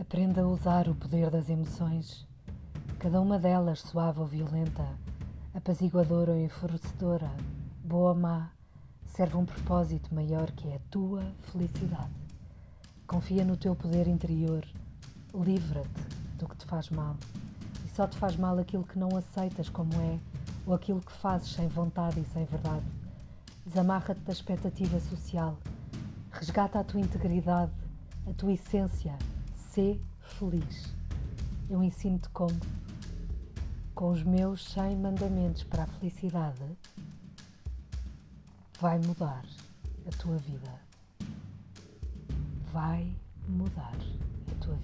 Aprenda a usar o poder das emoções, cada uma delas suave ou violenta, apaziguadora ou enfurecedora, boa ou má, serve um propósito maior que é a tua felicidade. Confia no teu poder interior, livra-te do que te faz mal. E só te faz mal aquilo que não aceitas como é ou aquilo que fazes sem vontade e sem verdade. Desamarra-te da expectativa social, resgata a tua integridade, a tua essência Sê feliz. Eu ensino-te como. Com os meus 100 mandamentos para a felicidade, vai mudar a tua vida. Vai mudar a tua.